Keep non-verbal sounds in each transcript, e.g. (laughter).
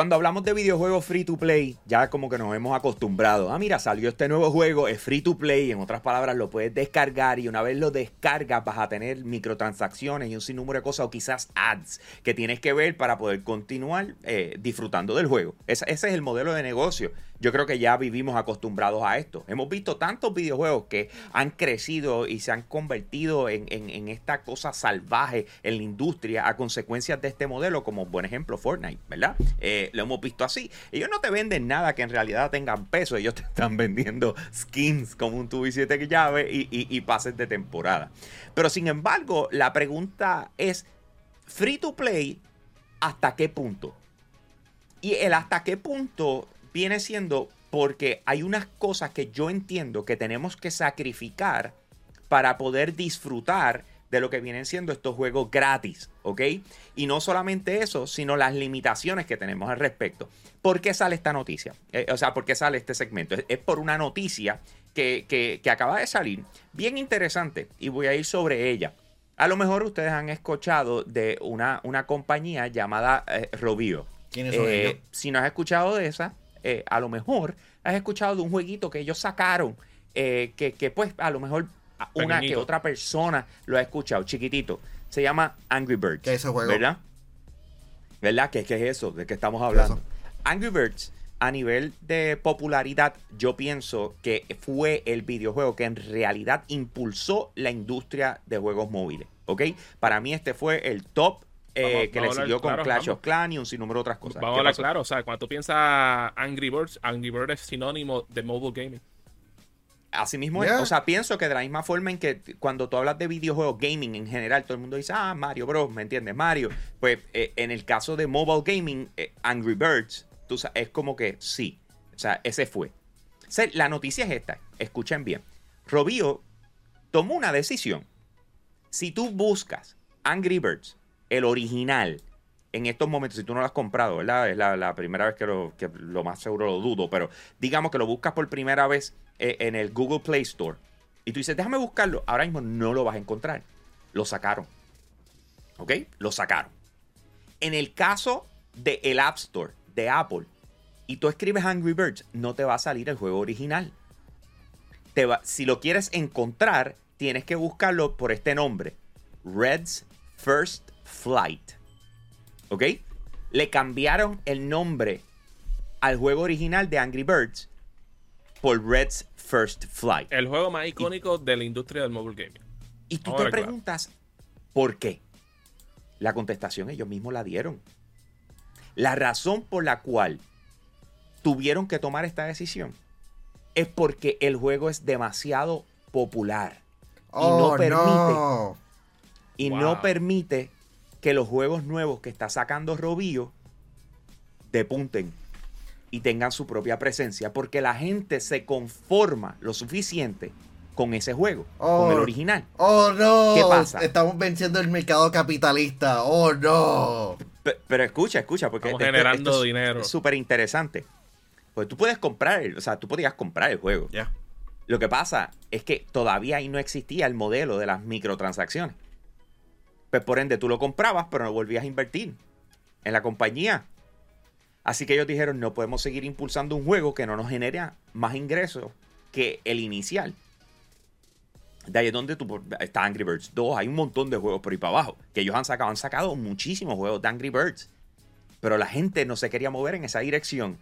Cuando hablamos de videojuegos free to play, ya como que nos hemos acostumbrado. Ah, mira, salió este nuevo juego, es free to play. En otras palabras, lo puedes descargar y una vez lo descargas vas a tener microtransacciones y un sinnúmero de cosas o quizás ads que tienes que ver para poder continuar eh, disfrutando del juego. ese es el modelo de negocio yo creo que ya vivimos acostumbrados a esto. Hemos visto tantos videojuegos que han crecido y se han convertido en, esta cosa salvaje en la industria a consecuencias de este modelo, como buen ejemplo Fortnite, ¿verdad? Eh, lo hemos visto así. Ellos no te venden nada que en realidad tengan peso, ellos te están vendiendo skins como un tubo y siete llaves y, y pases de temporada. Pero sin embargo, la pregunta es, free to play, ¿hasta qué punto? Y el hasta qué punto viene siendo porque hay unas cosas que yo entiendo que tenemos que sacrificar para poder disfrutar de lo que vienen siendo estos juegos gratis, ¿ok? Y no solamente eso, sino las limitaciones que tenemos al respecto. ¿Por qué sale esta noticia? Eh, o sea, ¿por qué sale este segmento? Es, por una noticia que, acaba de salir, bien interesante, y voy a ir sobre ella. A lo mejor ustedes han escuchado de una, una compañía llamada eh, Robio. ¿Quiénes son eh, Si no has escuchado de esa, eh, a lo mejor has escuchado de un jueguito que ellos sacaron, eh, que, pues a lo mejor una que otra persona lo ha escuchado, chiquitito. Se llama Angry Birds. ¿Qué es ese juego? ¿Verdad? ¿Verdad? ¿Qué, es eso? ¿De qué estamos hablando? Angry Birds, a nivel de popularidad, yo pienso que fue el videojuego que en realidad impulsó la industria de juegos móviles. ¿Ok? Para mí este fue el top eh, que le siguió con Clash of Clans y un sinnúmero de otras cosas. Vamos a hablar claro, o sea, cuando tú piensas Angry Birds, Angry Birds es sinónimo de mobile gaming. Así mismo es. O sea, pienso que de la misma forma en que cuando tú hablas de videojuegos gaming en general, todo el mundo dice, ah, Mario Bros, ¿me entiendes? Mario. Pues eh, en el caso de mobile gaming, eh, Angry Birds, tú es como que sí. O sea, ese fue. la noticia es esta. Escuchen bien. Robio tomó una decisión. Si tú buscas Angry Birds el original, en estos momentos, si tú no lo has comprado, ¿verdad? Es la, primera vez que lo, más seguro lo dudo, pero digamos que lo buscas por primera vez eh, en el Google Play Store y tú dices, déjame buscarlo, ahora mismo no lo vas a encontrar. Lo sacaron. ¿Ok? Lo sacaron. En el caso del el App Store de Apple y tú escribes Angry Birds, no te va a salir el juego original. Te va, si lo quieres encontrar, tienes que buscarlo por este nombre. Red's First Flight. ¿Ok? Le cambiaron el nombre al juego original de Angry Birds por Red's First Flight. El juego más icónico de la industria del mobile gaming. Y tú te preguntas, ¿por qué? La contestación ellos mismos la dieron. La razón por la cual tuvieron que tomar esta decisión es porque el juego es demasiado popular. y no oh, permite. Y no permite que los juegos nuevos que está sacando Robio depunten y tengan su propia presencia, porque la gente se conforma lo suficiente con ese juego, con el oh, original. Oh no, ¿qué pasa? Estamos venciendo el mercado capitalista. Oh no. Pero, escucha, escucha, porque Estamos generando dinero. Es súper interesante. Pues tú puedes comprar, o sea, tú podías comprar el juego. Ya. Lo que pasa es que todavía ahí no existía el modelo de las microtransacciones. Pues por ende tú lo comprabas, pero no volvías a invertir en la compañía. Así que ellos dijeron, no podemos seguir impulsando un juego que no nos genere más ingresos que el inicial. De ahí es donde tú, está Angry Birds 2, hay un montón de juegos por ahí para abajo, que ellos han sacado, han sacado muchísimos juegos de Angry Birds. Pero la gente no se quería mover en esa dirección.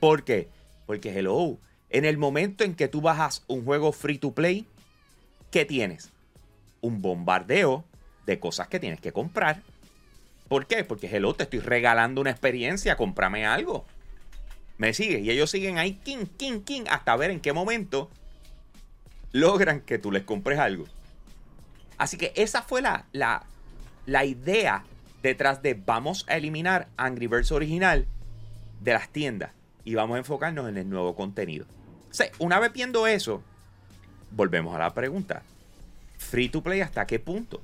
¿Por qué? Porque, hello, en el momento en que tú bajas un juego free to play, ¿qué tienes? Un bombardeo de cosas que tienes que comprar. ¿Por qué? Porque hello, te estoy regalando una experiencia, cómprame algo. Me sigue. Y ellos siguen ahí, king, king, king, hasta ver en qué momento logran que tú les compres algo. Así que esa fue la, la, la idea detrás de vamos a eliminar Angry Birds original de las tiendas y vamos a enfocarnos en el nuevo contenido. una vez viendo eso, volvemos a la pregunta. Free to play hasta qué punto?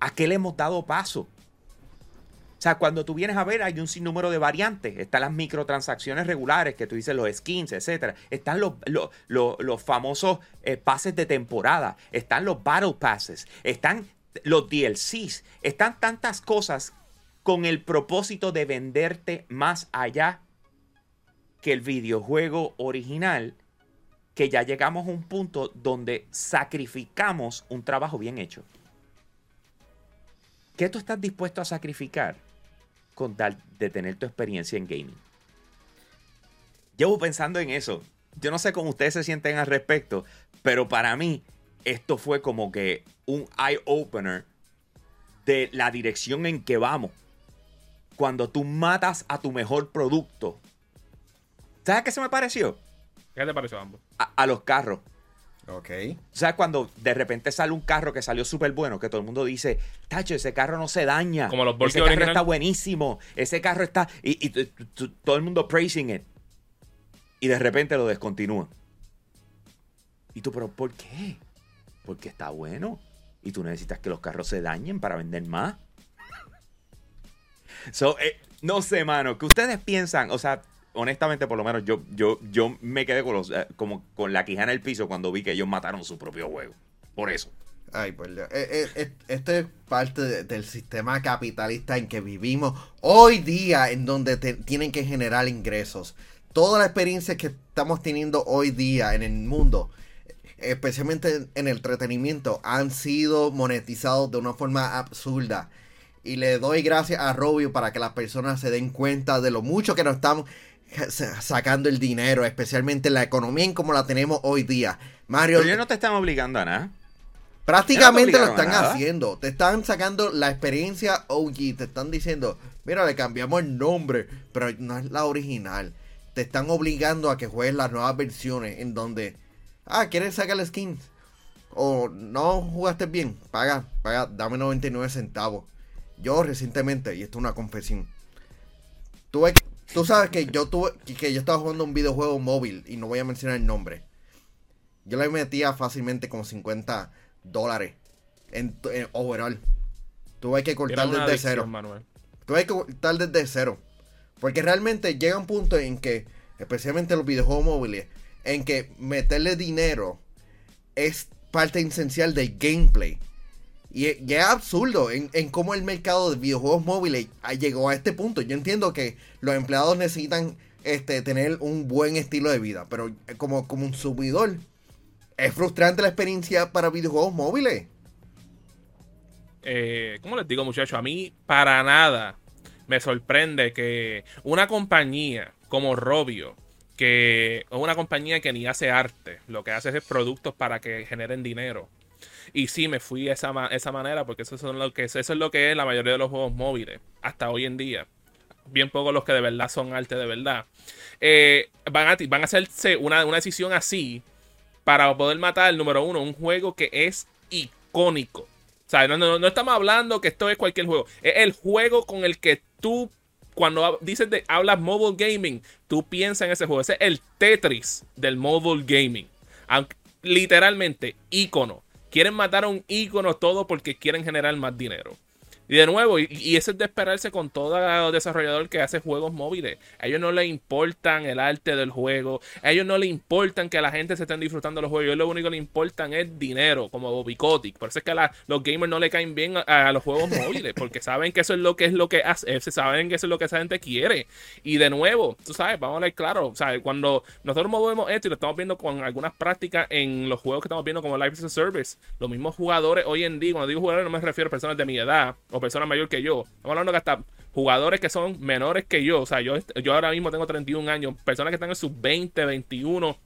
¿A qué le hemos dado paso? O sea, cuando tú vienes a ver, hay un sinnúmero de variantes. Están las microtransacciones regulares, que tú dices los skins, etc. Están los, los, famosos eh, pases de temporada. Están los battle passes. Están los DLCs. Están tantas cosas con el propósito de venderte más allá que el videojuego original, que ya llegamos a un punto donde sacrificamos un trabajo bien hecho. ¿Qué tú estás dispuesto a sacrificar con tal de tener tu experiencia en gaming? Llevo pensando en eso. Yo no sé cómo ustedes se sienten al respecto, pero para mí esto fue como que un eye opener de la dirección en que vamos. Cuando tú matas a tu mejor producto. ¿Sabes qué se me pareció? ¿Qué te pareció ambos? A, los carros. Ok. ¿Sabes cuando de repente sale un carro que salió súper bueno? Que todo el mundo dice, Tacho, ese carro no se daña. Como los Ese carro está buenísimo. Ese carro está. Y, todo el mundo praising it. Y de repente lo descontinúan. Y tú, pero ¿por qué? Porque está bueno. Y tú necesitas que los carros se dañen para vender más. So, eh, no sé, mano, que ustedes piensan, o sea, honestamente, por lo menos yo, yo, yo me quedé con los, eh, como con la quijana en el piso cuando vi que ellos mataron su propio juego. Por eso. Ay, pues eh, esto es parte del sistema capitalista en que vivimos hoy día, en donde tienen que generar ingresos. Toda la experiencia que estamos teniendo hoy día en el mundo especialmente en el entretenimiento, han sido monetizados de una forma absurda. Y le doy gracias a Robio para que las personas se den cuenta de lo mucho que nos estamos sacando el dinero, especialmente la economía en como la tenemos hoy día. Mario. Pero ellos no te están obligando a nada. Prácticamente lo están haciendo. Te están sacando la experiencia OG. Te están diciendo, mira, le cambiamos el nombre, pero no es la original. Te están obligando a que juegues las nuevas versiones en donde Ah, ¿quieres sacar el skin? O no jugaste bien. Paga, paga, dame 99 centavos. Yo recientemente, y esto es una confesión. Tuve, tú sabes que yo tuve, que yo estaba jugando un videojuego móvil y no voy a mencionar el nombre. Yo le metía fácilmente como 50 dólares en, overall. Tuve que cortar desde cero. Tuve que cortar desde cero. Porque realmente llega un punto en que, especialmente los videojuegos móviles, en que meterle dinero es parte esencial del gameplay. Y, es absurdo en, cómo el mercado de videojuegos móviles llegó a este punto. Yo entiendo que los empleados necesitan este, tener un buen estilo de vida, pero como, como un subidor, es frustrante la experiencia para videojuegos móviles. Eh, ¿Cómo les digo, muchachos? A mí, para nada, me sorprende que una compañía como Robio, que es una compañía que ni hace arte, lo que hace es productos para que generen dinero. Y sí, me fui de esa, esa manera porque eso, son lo que, eso es lo que es la mayoría de los juegos móviles hasta hoy en día. Bien pocos los que de verdad son arte de verdad. Eh, van, a, van a hacerse una, una decisión así para poder matar, número uno, un juego que es icónico. O sea, no, no, no, estamos hablando que esto es cualquier juego. Es el juego con el que tú cuando dices de hablas mobile gaming, tú piensas en ese juego. Ese es el Tetris del mobile gaming. literalmente, icono. Quieren matar a un icono todo porque quieren generar más dinero. Y de nuevo, y, eso es de esperarse con todo desarrollador que hace juegos móviles. A ellos no les importan el arte del juego. A ellos no les importan que la gente se estén disfrutando los juegos. A ellos lo único que les importan es dinero, como Bobby. Por eso es que los gamers no le caen bien a, los juegos móviles. Porque saben que eso es lo que es lo que hace. Saben que eso es lo que esa gente quiere. Y de nuevo, tú sabes, vamos a ver claro. Cuando nosotros movemos esto y lo estamos viendo con algunas prácticas en los juegos que estamos viendo como Life as a Service, los mismos jugadores hoy en día, cuando digo jugadores no me refiero a personas de mi edad personas mayor que yo. Estamos hablando que hasta jugadores que son menores que yo. O sea, yo, yo ahora mismo tengo 31 años. Personas que están en sus 20, 21.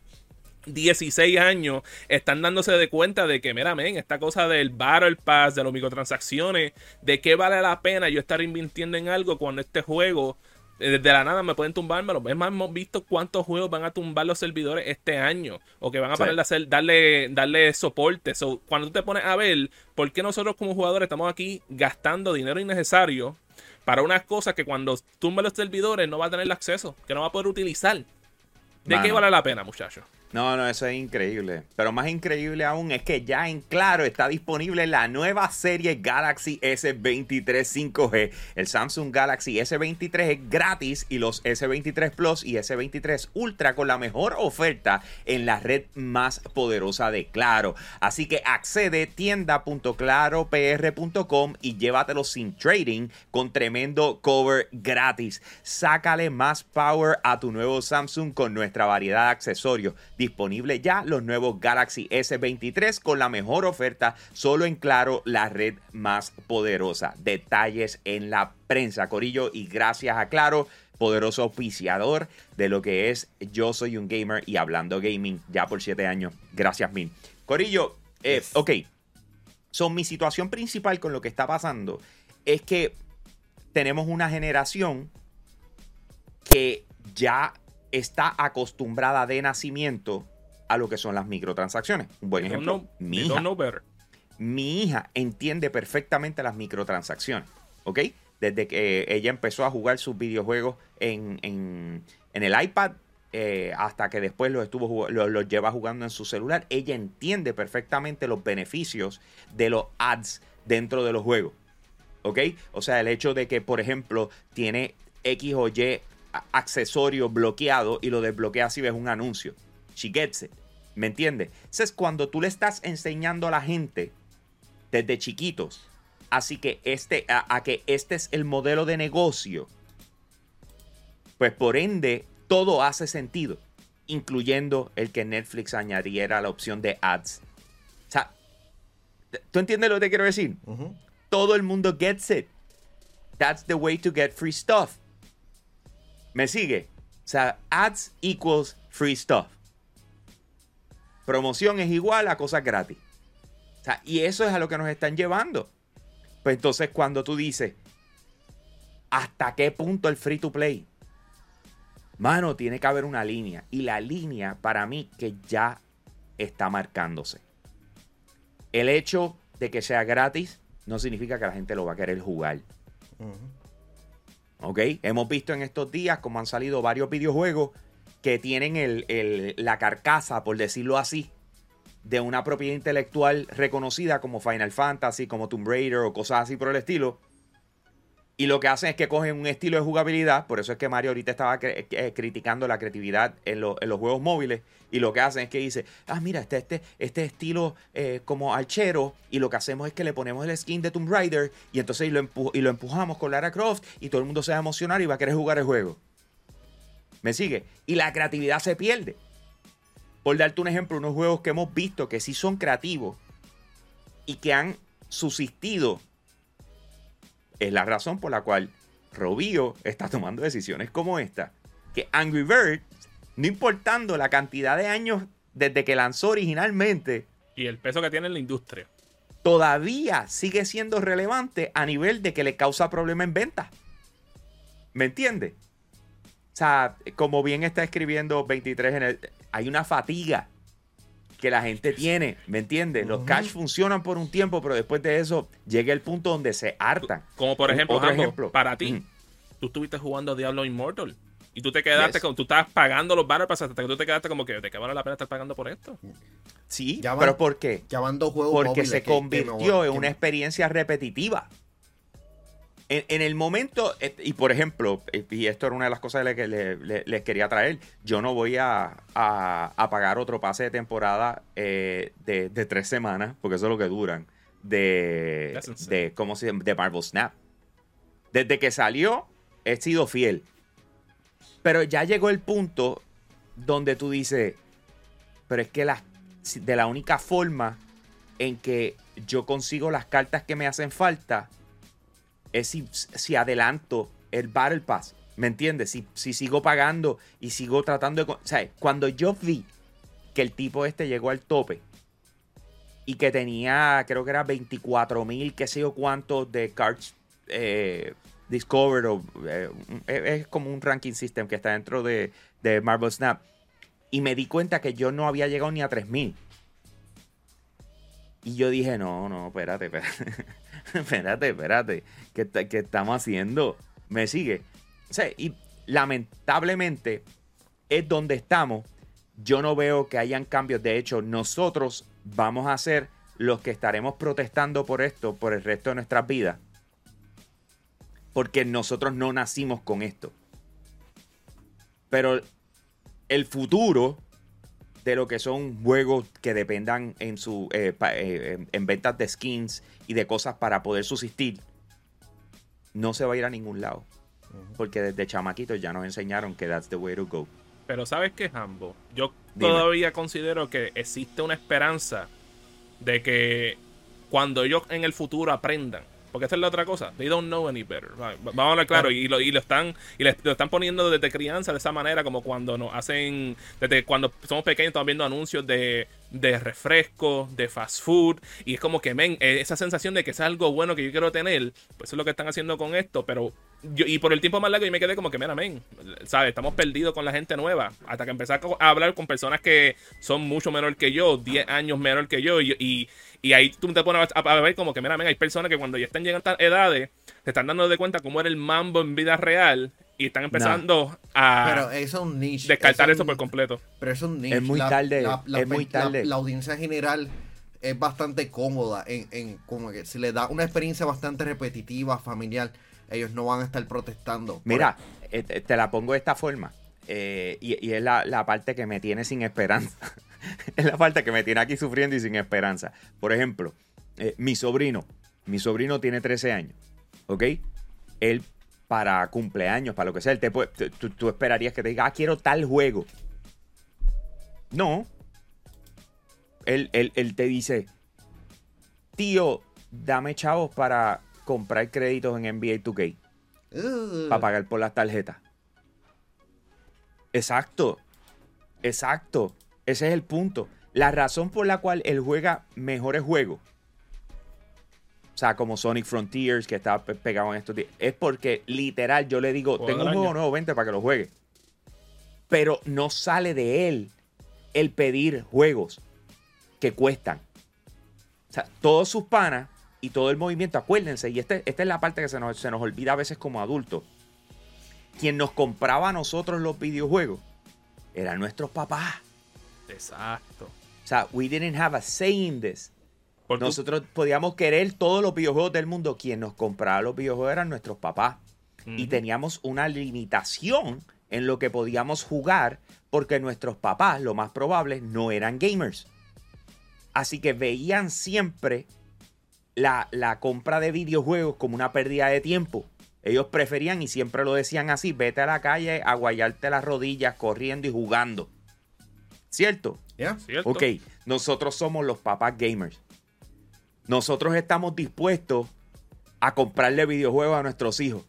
16 años están dándose de cuenta de que, mira, men, esta cosa del Battle Pass, de las microtransacciones, de qué vale la pena yo estar invirtiendo en algo cuando este juego desde eh, la nada me pueden tumbármelo. Es más, hemos visto cuántos juegos van a tumbar los servidores este año. O que van a hacer, darle, darle soporte. cuando tú te pones a ver, ¿por qué nosotros como jugadores estamos aquí gastando dinero innecesario para unas cosas que cuando tumben los servidores no va a tener el acceso, que no va a poder utilizar? ¿De qué vale la pena, muchachos? No, no, eso es increíble. Pero más increíble aún es que ya en claro está disponible la nueva serie Galaxy S23 5G. El Samsung Galaxy S23 es gratis y los S23 Plus y S23 Ultra con la mejor oferta en la red más poderosa de Claro. Así que accede tienda.claropr.com y llévatelo sin trading con tremendo cover gratis. Sácale más power a tu nuevo Samsung con nuestra variedad de accesorios disponible ya los nuevos Galaxy S23 con la mejor oferta solo en Claro, la red más poderosa. Detalles en la prensa, Corillo, y gracias a Claro poderoso auspiciador de lo que es Yo Soy un Gamer y Hablando Gaming ya por siete años. Gracias, Min. Corillo, eh, ok. Son mi situación principal con lo que está pasando es que tenemos una generación que ya está acostumbrada de nacimiento a lo que son las microtransacciones. Un buen ejemplo, mi, hija, mi hija entiende perfectamente las microtransacciones, ¿ok? Desde que ella empezó a jugar sus videojuegos en, el iPad eh, hasta que después los, estuvo, los, lleva jugando en su celular, ella entiende perfectamente los beneficios de los ads dentro de los juegos. ¿Ok? O sea, el hecho de que, por ejemplo, tiene X o Y accesorio bloqueado y lo desbloquea si ves un anuncio. She gets it. ¿Me entiendes? Eso es cuando tú le estás enseñando a la gente desde chiquitos. Así que este, a, que este es el modelo de negocio. Pues por ende, todo hace sentido. Incluyendo el que Netflix añadiera la opción de ads. O sea, ¿tú entiendes lo que te quiero decir? Todo el mundo gets it. That's the way to get free stuff. ¿Me sigue? O sea, ads equals free stuff. Promoción es igual a cosas gratis. O sea, y eso es a lo que nos están llevando. Pues entonces cuando tú dices, ¿hasta qué punto el free to play? Mano, tiene que haber una línea. Y la línea para mí que ya está marcándose. El hecho de que sea gratis no significa que la gente lo va a querer jugar. ¿Ok? Hemos visto en estos días como han salido varios videojuegos que tienen la carcasa, por decirlo así, de una propiedad intelectual reconocida como Final Fantasy, como Tomb Raider o cosas así por el estilo. Y lo que hacen es que cogen un estilo de jugabilidad, por eso es que Mario ahorita estaba eh, criticando la creatividad en, los juegos móviles, y lo que hacen es que dice, ah, mira, este, este, este estilo eh, como archero, y lo que hacemos es que le ponemos el skin de Tomb Raider, y entonces lo, y lo empujamos con Lara Croft, y todo el mundo se va a emocionar y va a querer jugar el juego. ¿Me sigue? Y la creatividad se pierde. Por darte un ejemplo, unos juegos que hemos visto que sí son creativos y que han subsistido es la razón por la cual Robio está tomando decisiones como esta. Que Angry Birds, no importando la cantidad de años desde que lanzó originalmente. Y el peso que tiene en la industria. Todavía sigue siendo relevante a nivel de que le causa problema en venta. ¿Me entiende? O sea, como bien está escribiendo 23 en el... Hay una fatiga que la gente tiene, ¿me entiendes? Los cash funcionan por un tiempo, pero después de eso llega el punto donde se hartan. Como por ejemplo, ejemplo para ti, tú estuviste jugando Diablo Immortal y tú te quedaste con, tú estabas pagando los Battle Pass hasta que tú te quedaste como que, ¿de qué vale la pena estar pagando por esto? Sí, pero ¿por qué? Ya van dos juegos Porque se convirtió en una experiencia repetitiva en, el momento, y por ejemplo, eh, y esto era una de las cosas que les quería traer, yo no voy a, pagar otro pase de temporada eh, de, tres semanas, porque eso es lo que duran, de, de, ¿cómo se de Marvel Snap. Desde que salió, he sido fiel. Pero ya llegó el punto donde tú dices, pero es que la, de la única forma en que yo consigo las cartas que me hacen falta es si, adelanto el Battle Pass. ¿Me entiendes? Si, si, sigo pagando y sigo tratando de... O sea, cuando yo vi que el tipo este llegó al tope y que tenía, creo que era 24 mil, qué sé yo cuántos de cards eh, discovered, o, eh, es como un ranking system que está dentro de, de Marvel Snap. Y me di cuenta que yo no había llegado ni a 3 mil. Y yo dije, no, no, espérate, espérate. (laughs) (laughs) espérate, espérate, ¿qué, estamos haciendo? ¿Me sigue? Y lamentablemente es donde estamos yo no veo que hayan cambios. De hecho, nosotros vamos a ser los que estaremos protestando por esto por el resto de nuestras vidas. Porque nosotros no nacimos con esto. Pero el futuro de lo que son juegos que dependan en su eh, eh, en ventas de skins y de cosas para poder subsistir no se va a ir a ningún lado. Porque desde chamaquitos ya nos enseñaron que that's the way to go. Pero sabes qué Hambo yo todavía considero que existe una esperanza de que cuando ellos en el futuro aprendan porque esta es la otra cosa. They don't know any better. Vamos a hablar claro. Y, lo, y lo están y lo están poniendo desde crianza de esa manera, como cuando nos hacen. Desde cuando somos pequeños, estamos viendo anuncios de, de refresco, de fast food. Y es como que, men, eh, esa sensación de que es algo bueno que yo quiero tener. Pues eso es lo que están haciendo con esto. Pero yo, y por el tiempo más largo, yo me quedé como que, mira, men, ¿sabes? Estamos perdidos con la gente nueva. Hasta que empecé a hablar con personas que son mucho menor que yo, 10 años menor que yo. y y ahí tú te pones a, ver como que, mira, hay personas que cuando ya están llegando a edades, se están dando de cuenta cómo era el mambo en vida real y están empezando a pero es un niche, descartar eso por completo. Pero es un niche. Es muy tarde. es muy tarde. La, audiencia general es bastante cómoda en, en, como que si le da una experiencia bastante repetitiva, familiar, ellos no van a estar protestando. Mira, eh, te la pongo de esta forma. Eh, y, y, es la, la parte que me tiene sin esperanza. (laughs) es la falta que me tiene aquí sufriendo y sin esperanza. Por ejemplo, eh, mi sobrino, mi sobrino tiene 13 años, ¿ok? Él para cumpleaños, para lo que sea, él te tú, esperarías que te diga, ah, quiero tal juego. No. Él, él te dice, tío, dame chavos para comprar créditos en NBA 2K. Para pagar por las tarjetas. Exacto. Exacto. Ese es el punto. La razón por la cual él juega mejores juegos, sea, como Sonic Frontiers, que está pegado en estos días, es porque literal yo le digo, tengo un juego nuevo, vente para que lo juegue. Pero no sale de él el pedir juegos que cuestan. O sea, todos sus panas y todo el movimiento, acuérdense, y este, esta es la parte que se nos, se nos olvida a veces como adultos. Quien nos compraba a nosotros los videojuegos eran nuestros papás. Exacto. O sea, we didn't have a say in this. Nosotros podíamos querer todos los videojuegos del mundo. Quien nos compraba los videojuegos eran nuestros papás. Y teníamos una limitación en lo que podíamos jugar porque nuestros papás, lo más probable, no eran gamers. Así que veían siempre la, la, compra de videojuegos como una pérdida de tiempo. Ellos preferían, y siempre lo decían así, vete a la calle a guayarte las rodillas corriendo y jugando. ¿Cierto? Ok, nosotros somos los papás gamers. Nosotros estamos dispuestos a comprarle videojuegos a nuestros hijos.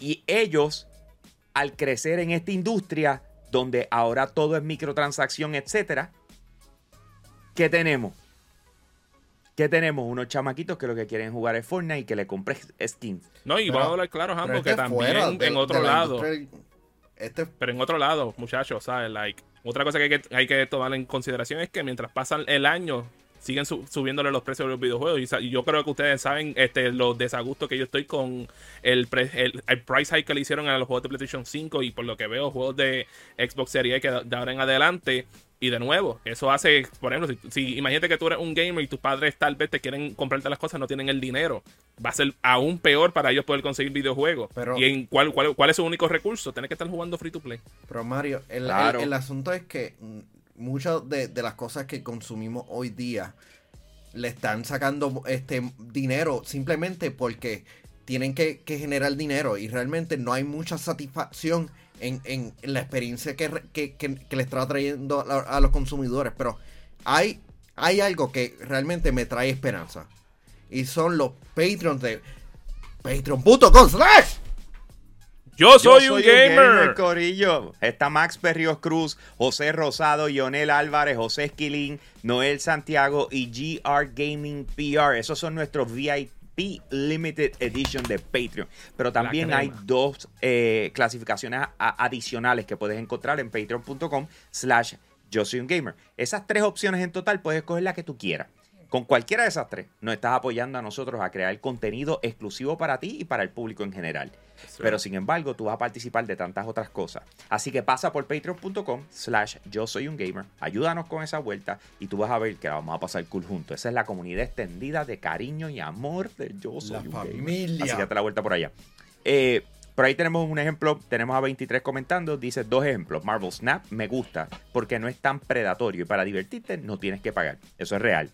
Y ellos, al crecer en esta industria, donde ahora todo es microtransacción, etcétera, ¿qué tenemos? ¿Qué tenemos? Unos chamaquitos que lo que quieren jugar es Fortnite y que le compres skins. No, y vamos a hablar claro, Jambo, que también en otro lado. Este pero en otro lado, muchachos, ¿sabes? Like, otra cosa que hay, que hay que tomar en consideración es que mientras pasa el año, siguen subiéndole los precios de los videojuegos. Y, yo creo que ustedes saben este, los desagustos que yo estoy con el, el, price hike que le hicieron a los juegos de PlayStation 5 y por lo que veo, juegos de Xbox Series que de ahora en adelante y de nuevo, eso hace, por ejemplo, si, imagínate que tú eres un gamer y tus padres tal vez te quieren comprarte las cosas, no tienen el dinero. Va a ser aún peor para ellos poder conseguir videojuegos. Pero, ¿Y en cuál, cuál, es su único recurso? Tienes que estar jugando free to play. Pero Mario, el, el, asunto es que muchas de, las cosas que consumimos hoy día le están sacando este dinero simplemente porque tienen que, que generar dinero y realmente no hay mucha satisfacción en, la experiencia que, le está trayendo a, los consumidores. Pero hay, hay algo que realmente me trae esperanza. Y son los Patreons de patreon.com yo soy, un gamer. Corillo. Está Max Perrios Cruz, José Rosado, Lionel Álvarez, José Esquilín, Noel Santiago y GR Gaming PR. Esos son nuestros VIP Limited Edition de Patreon. Pero también hay dos eh, clasificaciones adicionales que puedes encontrar en patreon.com slash yo soy un gamer. Esas tres opciones en total puedes escoger la que tú quieras. Con cualquiera de esas tres, nos estás apoyando a nosotros a crear contenido exclusivo para ti y para el público en general. Pero sin embargo, tú vas a participar de tantas otras cosas. Así que pasa por patreon.com slash yo soy un gamer. Ayúdanos con esa vuelta y tú vas a ver que la vamos a pasar cool juntos. Esa es la comunidad extendida de cariño y amor de yo soy un familia. gamer. Así que date la vuelta por allá. Eh, por ahí tenemos un ejemplo, tenemos a 23 comentando, dice dos ejemplos. Marvel Snap me gusta porque no es tan predatorio y para divertirte no tienes que pagar. Eso es real.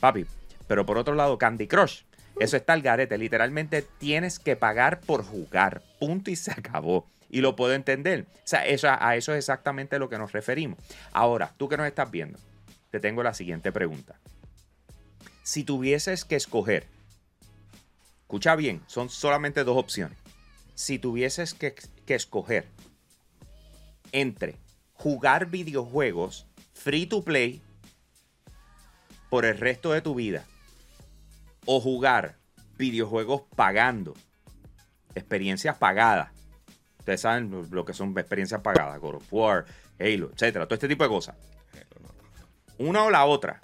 Papi, pero por otro lado, Candy Crush. Eso está el garete. Literalmente tienes que pagar por jugar. Punto y se acabó. Y lo puedo entender. O sea, eso, a eso es exactamente lo que nos referimos. Ahora, tú que nos estás viendo, te tengo la siguiente pregunta. Si tuvieses que escoger, escucha bien, son solamente dos opciones si tuvieses que, escoger entre jugar videojuegos free to play por el resto de tu vida o jugar videojuegos pagando, experiencias pagadas. Ustedes saben lo que son experiencias pagadas, God of War, Halo, etcétera, todo este tipo de cosas. Una o la otra.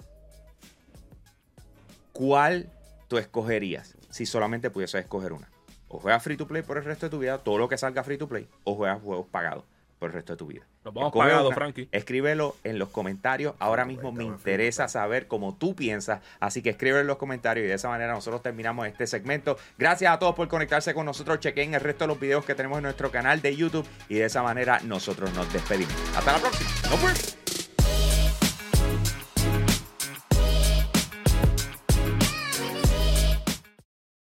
¿Cuál tú escogerías si solamente pudieses escoger una? O juegas free to play por el resto de tu vida, todo lo que salga free to play, o juegas juegos pagados por el resto de tu vida. Nos vamos pagados, Frankie. Escríbelo en los comentarios. Ahora mismo me interesa saber cómo tú piensas. Así que escríbelo en los comentarios y de esa manera nosotros terminamos este segmento. Gracias a todos por conectarse con nosotros. Chequen el resto de los videos que tenemos en nuestro canal de YouTube y de esa manera nosotros nos despedimos. Hasta la próxima. No pues.